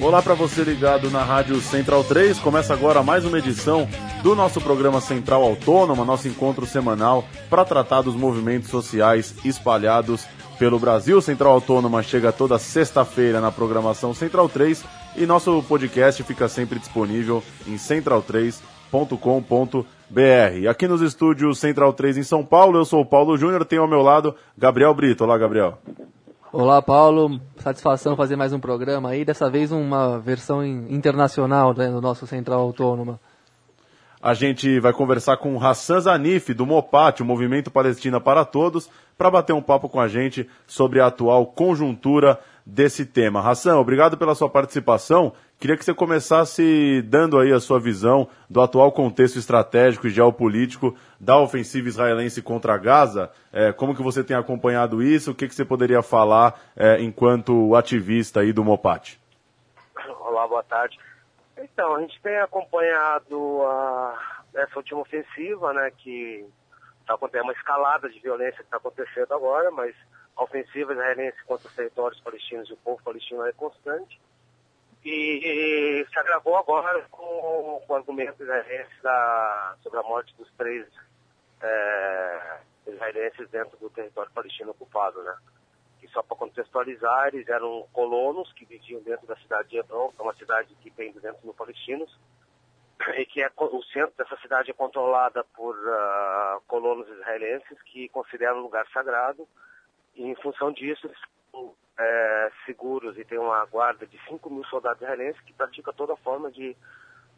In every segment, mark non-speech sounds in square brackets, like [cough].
Olá para você ligado na Rádio Central 3. Começa agora mais uma edição do nosso programa Central Autônoma, nosso encontro semanal para tratar dos movimentos sociais espalhados pelo Brasil. Central Autônoma chega toda sexta-feira na programação Central 3 e nosso podcast fica sempre disponível em central3.com.br. Aqui nos estúdios Central 3 em São Paulo, eu sou o Paulo Júnior, tenho ao meu lado Gabriel Brito. Olá, Gabriel. Olá, Paulo. Satisfação fazer mais um programa aí, dessa vez uma versão internacional né, do nosso Central Autônoma. A gente vai conversar com Hassan Zanif, do MOPAT, o Movimento Palestina para Todos, para bater um papo com a gente sobre a atual conjuntura desse tema. Hassan, obrigado pela sua participação. Queria que você começasse dando aí a sua visão do atual contexto estratégico e geopolítico da ofensiva israelense contra Gaza. É, como que você tem acompanhado isso? O que, que você poderia falar é, enquanto ativista aí do Mopat? Olá, boa tarde. Então, a gente tem acompanhado a, essa última ofensiva, né, que está acontecendo, uma escalada de violência que está acontecendo agora, mas a ofensiva israelense contra os territórios palestinos e o povo palestino é constante. E, se agravou agora com, com o argumento israelense da, sobre a morte dos três é, israelenses dentro do território palestino ocupado, né? E só para contextualizar, eles eram colonos que viviam dentro da cidade de Hebron, que é uma cidade que tem 200 mil palestinos, e que é, o centro dessa cidade é controlada por uh, colonos israelenses que consideram um lugar sagrado, e em função disso eles é, seguros e tem uma guarda de 5 mil soldados israelenses que pratica toda forma de,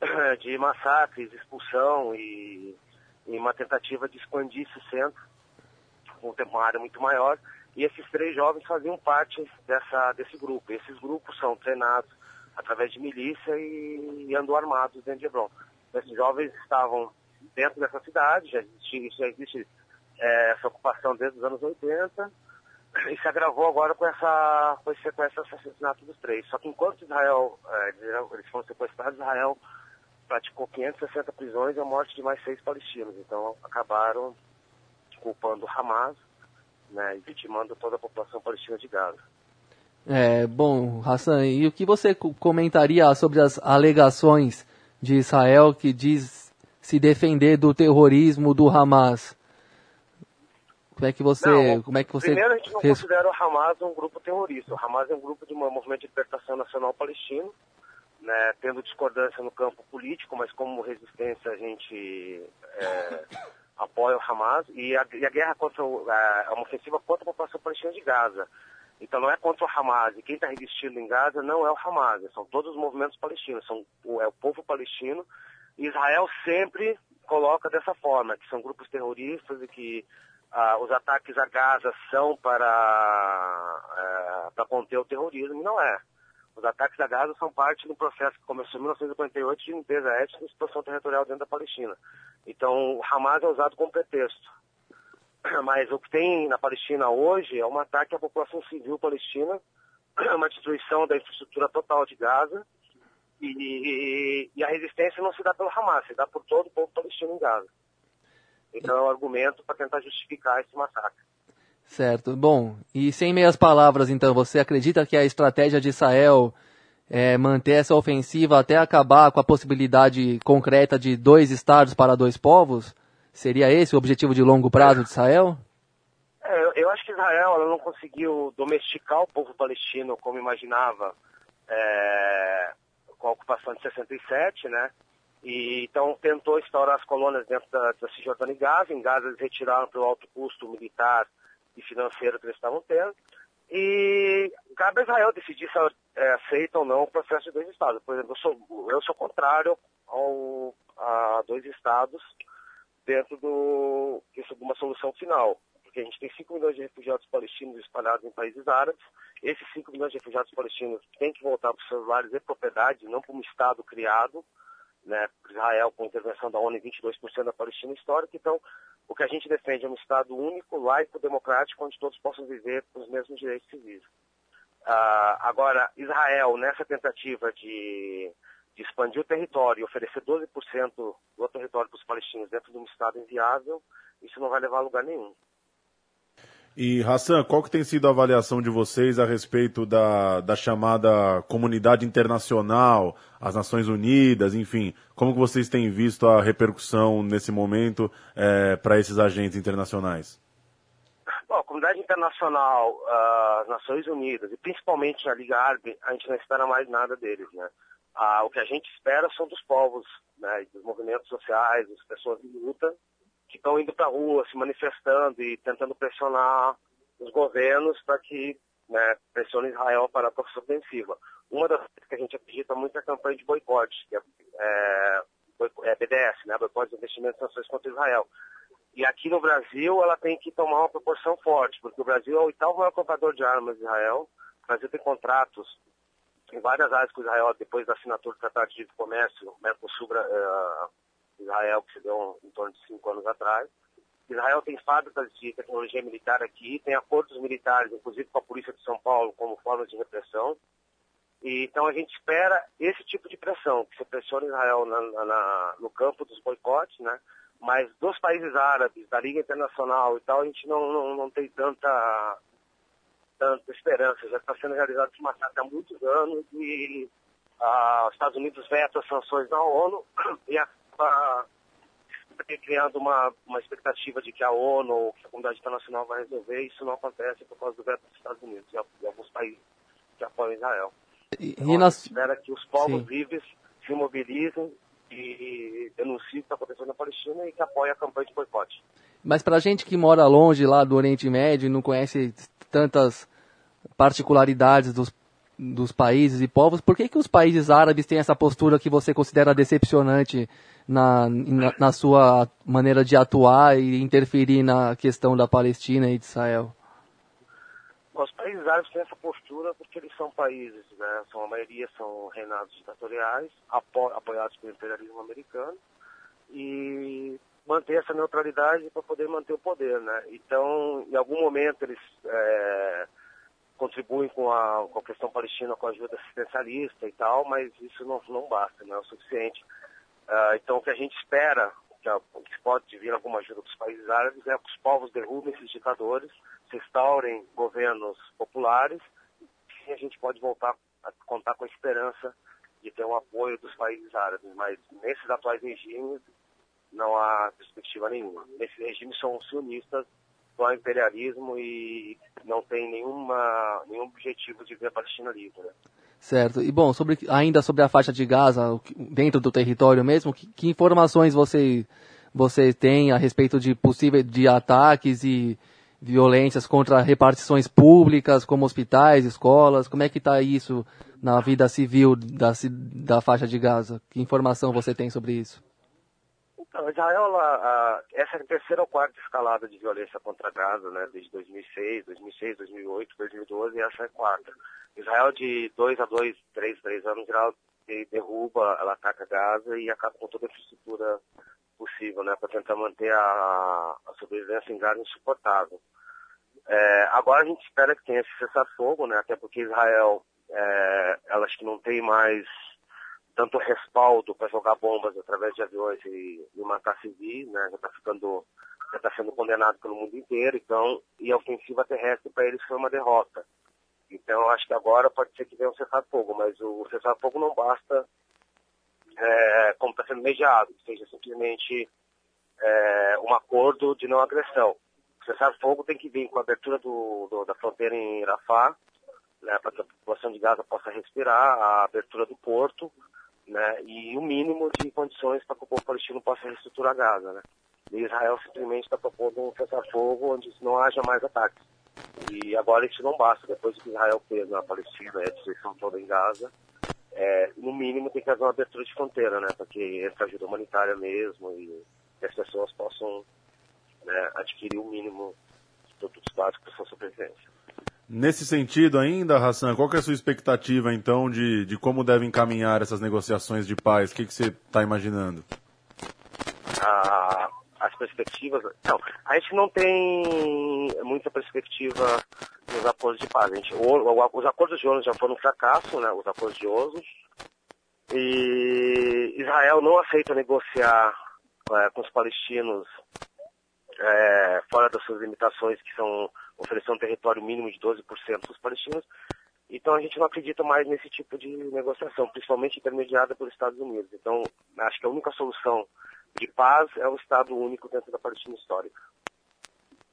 [coughs] de massacres, expulsão e, e uma tentativa de expandir esse centro com uma área muito maior. E esses três jovens faziam parte dessa, desse grupo. E esses grupos são treinados através de milícia e, e andam armados dentro de Hebron. Esses jovens estavam dentro dessa cidade, já existe, já existe é, essa ocupação desde os anos 80, e se agravou agora com, essa, com, esse, com assassinato dos três. Só que enquanto Israel, é, eles foram sequestrados, Israel praticou 560 prisões e a morte de mais seis palestinos. Então acabaram culpando Hamas né, e vitimando toda a população palestina de Gaza. É, bom, Hassan, e o que você comentaria sobre as alegações de Israel que diz se defender do terrorismo do Hamas? Como é que você, não, como é que você Primeiro a gente não fez... considera o Hamas um grupo terrorista. O Hamas é um grupo de um movimento de libertação nacional palestino, né, tendo discordância no campo político, mas como resistência a gente é, [coughs] apoia o Hamas e a, e a guerra contra o, a, uma ofensiva contra a população palestina de Gaza. Então não é contra o Hamas. E quem está resistindo em Gaza não é o Hamas, são todos os movimentos palestinos, são, é o povo palestino. Israel sempre coloca dessa forma, que são grupos terroristas e que ah, os ataques a Gaza são para, é, para conter o terrorismo, não é. Os ataques a Gaza são parte do processo que começou em 1948 de limpeza étnica e situação territorial dentro da Palestina. Então, Hamas é usado como pretexto. [clears throat] Mas o que tem na Palestina hoje é um ataque à população civil palestina, [clears throat] uma destruição da infraestrutura total de Gaza, e, e, e, a resistência não se dá pelo Hamas, se dá por todo o povo palestino em Gaza. Então é um argumento para tentar justificar esse massacre. Certo. Bom, e sem meias palavras, então, você acredita que a estratégia de Israel é manter essa ofensiva até acabar com a possibilidade concreta de dois estados para dois povos? Seria esse o objetivo de longo prazo de Israel? É, eu acho que Israel não conseguiu domesticar o povo palestino como imaginava é, com a ocupação de 67, né? E, então tentou instaurar as colônias dentro da, da Cisjordânia e Gaza. Em Gaza eles retiraram pelo alto custo militar e financeiro que eles estavam tendo. E cabe a Israel decidir se é, aceita ou não o processo de dois estados. Por exemplo, eu sou, eu sou contrário ao, a dois estados dentro do, de uma solução final. Porque a gente tem 5 milhões de refugiados palestinos espalhados em países árabes. Esses 5 milhões de refugiados palestinos têm que voltar para os seus lares e propriedade, não para um Estado criado. Né, Israel, com intervenção da ONU, 22% da Palestina histórica. Então, o que a gente defende é um Estado único, laico, democrático, onde todos possam viver com os mesmos direitos civis. Uh, agora, Israel, nessa tentativa de de expandir o território e oferecer 12% do território para os palestinos dentro de um Estado inviável, isso não vai levar a lugar nenhum. E Hassan, qual que tem sido a avaliação de vocês a respeito da, da chamada comunidade internacional, as Nações Unidas, enfim, como que vocês têm visto a repercussão nesse momento é, para esses agentes internacionais? Bom, a comunidade internacional, ah, as Nações Unidas e principalmente a Liga Árabe, a gente não espera mais nada deles, né? Ah, o que a gente espera são dos povos, né, dos movimentos sociais, das pessoas de luta, que estão indo para a rua, se manifestando e tentando pressionar os governos para que né, pressione Israel para a força ofensiva. Uma das coisas que a gente acredita muito é a campanha de boicote, que é, é, é BDS, né, boicote de investimentos e sanções contra Israel. E aqui no Brasil ela tem que tomar uma proporção forte, porque o Brasil é o oitavo maior comprador de armas de Israel. O Brasil tem contratos em várias áreas com Israel depois da assinatura do Tratado de Comércio, Mercosul, uh, Israel, que deu em torno de cinco anos atrás. Israel tem fábricas de tecnologia militar aqui, tem acordos militares, inclusive com a Polícia de São Paulo, como forma de repressão. E, então a gente espera esse tipo de pressão, que se pressione Israel na, na, no campo dos boicotes, né? Mas dos países árabes, da Liga Internacional e tal, a gente não, não, não tem tanta, tanta esperança. Já está sendo realizado esse massacre há muitos anos e ah, os Estados Unidos vetam as sanções da ONU [clears throat] e a está criando uma, uma expectativa de que a ONU ou que a comunidade internacional vai resolver. Isso não acontece por causa do veto dos Estados Unidos e, alguns países que apoiam Israel. E, então, e nós... espera que os povos Sim. livres se mobilizem e denunciem o que está acontecendo na Palestina e que apoiem a campanha de boicote. Mas para a gente que mora longe lá do Oriente Médio e não conhece tantas particularidades dos dos países e povos, por que, que os países árabes têm essa postura que você considera decepcionante na, na, na, sua maneira de atuar e interferir na questão da Palestina e de Israel? Os países árabes têm essa postura porque eles são países, né? São a maioria são reinados ditatoriais, apo, apoiados pelo imperialismo americano e manter essa neutralidade para poder manter o poder, né? Então, em algum momento eles é, contribuem com a, com a questão palestina com a ajuda assistencialista e tal, mas isso não, não basta, não é o suficiente. Uh, então, o que a gente espera, que, a, que pode vir alguma ajuda dos países árabes, é que os povos derrubem esses ditadores, se instaurem governos populares, e a gente pode voltar a contar com a esperança de ter um apoio dos países árabes. Mas nesses atuais regimes, não há perspectiva nenhuma. Nesses regimes são sionistas do imperialismo e não tem nenhuma, nenhum objetivo de ver a Palestina livre. Né? Certo. E bom, sobre, ainda sobre a faixa de Gaza, dentro do território mesmo, que, que informações você, você tem a respeito de possíveis de ataques e violências contra repartições públicas, como hospitais, escolas? Como é que está isso na vida civil da, da faixa de Gaza? Que informação você tem sobre isso? Não, Israel, a, a, essa é a terceira ou quarta escalada de violência contra Gaza, né, desde 2006, 2006, 2008, 2012, e essa é a quarta. Israel, de dois a dois, três, três anos, Israel derruba, ela ataca Gaza e acaba com toda a infraestrutura possível, né, para tentar manter a, a, sobrevivência em Gaza insuportável. É, agora a gente espera que tenha esse cessar-fogo, né, até porque Israel, é, ela acho que não tem mais tanto respaldo para jogar bombas através de aviões e, e matar civis, né? Já está ficando, já está sendo condenado pelo mundo inteiro, então, e a ofensiva terrestre para eles foi uma derrota. Então, acho que agora pode ser que venha um cessar-fogo, mas o cessar-fogo não basta é, como está sendo mediado, que seja simplesmente é, um acordo de não agressão. O cessar-fogo tem que vir com a abertura do, do, da fronteira em Rafah, né, para que a população de Gaza possa respirar, a abertura do porto, né, e o mínimo de condições para que o povo palestino possa reestruturar Gaza. Né. E Israel simplesmente está propondo um cessar-fogo onde não haja mais ataques. E agora isso não basta, depois que Israel fez na Palestina, a destruição toda em Gaza, é, no mínimo tem que haver uma abertura de fronteira, né, para que essa ajuda humanitária mesmo e que as pessoas possam né, adquirir o mínimo de produtos básicos para sua sobrevivência. Nesse sentido ainda, Hassan, qual é a sua expectativa então de, de como devem caminhar essas negociações de paz? O que, que você está imaginando? Ah, as perspectivas. Não, a gente não tem muita perspectiva nos acordos de paz. A gente, os acordos de Oslo já foram um fracasso, né? Os acordos de Oslo. E Israel não aceita negociar é, com os palestinos é, fora das suas limitações, que são oferecer um território mínimo de 12% para os palestinos. Então a gente não acredita mais nesse tipo de negociação, principalmente intermediada pelos Estados Unidos. Então acho que a única solução de paz é o Estado único dentro da Palestina histórica.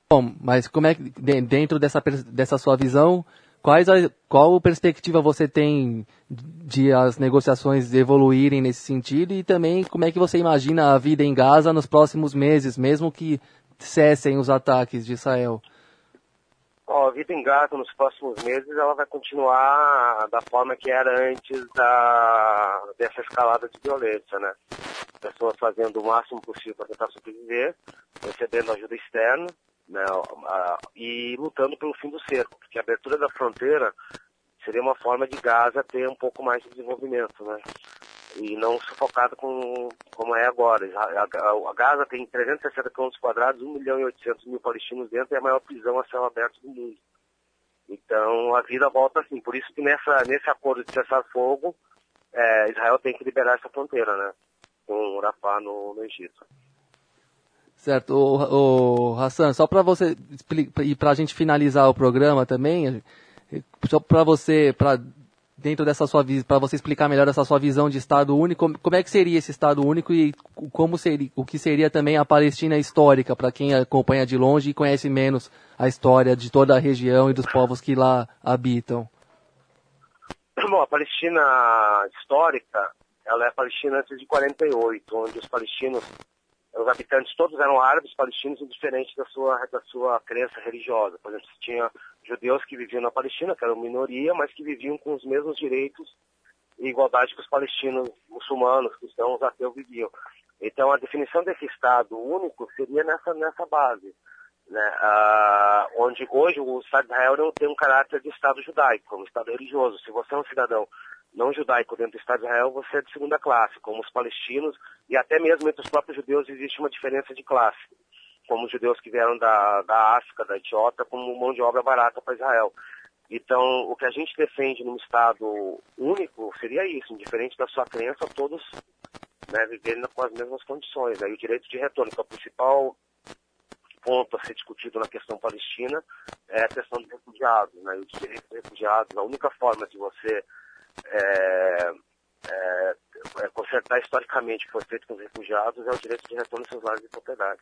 Bom, mas como é que dentro dessa dessa sua visão, quais a, qual perspectiva você tem de as negociações evoluírem nesse sentido e também como é que você imagina a vida em Gaza nos próximos meses, mesmo que cessem os ataques de Israel? A vida em Gaza nos próximos meses ela vai continuar da forma que era antes da, dessa escalada de violência, né? Pessoas fazendo o máximo possível para tentar sobreviver, recebendo ajuda externa, né? E lutando pelo fim do cerco, porque a abertura da fronteira seria uma forma de Gaza ter um pouco mais de desenvolvimento, né? E não sufocada com, como é agora. A, Gaza tem 360 km quadrados, 1 milhão e 800 mil palestinos dentro é a maior prisão a céu aberto do mundo. Então a vida volta assim. Por isso que nessa, nesse acordo de cessar-fogo, é, Israel tem que liberar essa fronteira, né? Com Rafah no, no Egito. Certo. O, o Hassan, só para você e para a gente finalizar o programa também, só para você, para dentro dessa sua para você explicar melhor essa sua visão de Estado único, como é que seria esse Estado único e como seria, o que seria também a Palestina histórica para quem acompanha de longe e conhece menos a história de toda a região e dos povos que lá habitam? Bom, a Palestina histórica, ela é a Palestina antes de 48, onde os palestinos, os habitantes todos eram árabes palestinos, indiferente da sua da sua crença religiosa. Por exemplo, tinha judeus que viviam na Palestina, que eram minoria, mas que viviam com os mesmos direitos e igualdade que os palestinos muçulmanos, cristãos, ateus viviam. Então, a definição desse Estado único seria nessa, nessa base, né? Ah, onde hoje o Estado de Israel não tem um caráter de Estado judaico, um Estado religioso. Se você é um cidadão não judaico dentro do Estado de Israel, você é de segunda classe, como os palestinos, e até mesmo entre os próprios judeus existe uma diferença de classe como os judeus que vieram da, da África, da Etiópia, como mão de obra barata para Israel. Então, o que a gente defende num Estado único seria isso, indiferente da sua crença, todos né, viverem com as mesmas condições. E o direito de retorno, que é o principal ponto a ser discutido na questão palestina, é a questão dos refugiados. Né? O direito dos refugiados, a única forma de você é, é, é, consertar historicamente o que foi feito com os refugiados é o direito de retorno aos seus lares de propriedade.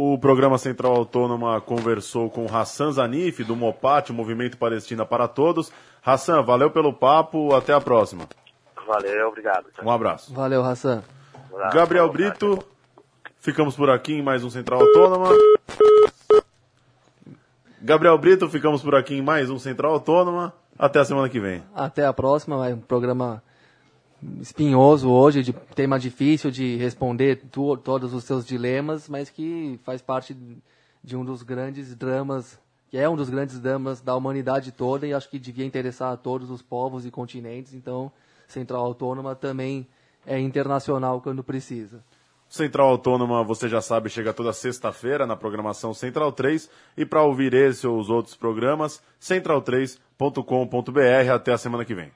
O programa Central Autônoma conversou com Hassan Zanif, do MOPAT, Movimento Palestina para Todos. Hassan, valeu pelo papo, até a próxima. Valeu, obrigado. Um abraço. Valeu, Hassan. Gabriel Brito, ficamos por aqui em mais um Central Autônoma. Gabriel Brito, ficamos por aqui em mais um Central Autônoma. Até a semana que vem. Até a próxima, um programa espinhoso hoje, de tema difícil de responder tu, todos os seus dilemas, mas que faz parte de um dos grandes dramas, que é um dos grandes dramas da humanidade toda e acho que devia interessar a todos os povos e continentes. Então, Central Autônoma também é internacional quando precisa. Central Autônoma, você já sabe, chega toda sexta-feira na programação Central 3 e para ouvir esse ou os outros programas, central3.com.br. Até a semana que vem.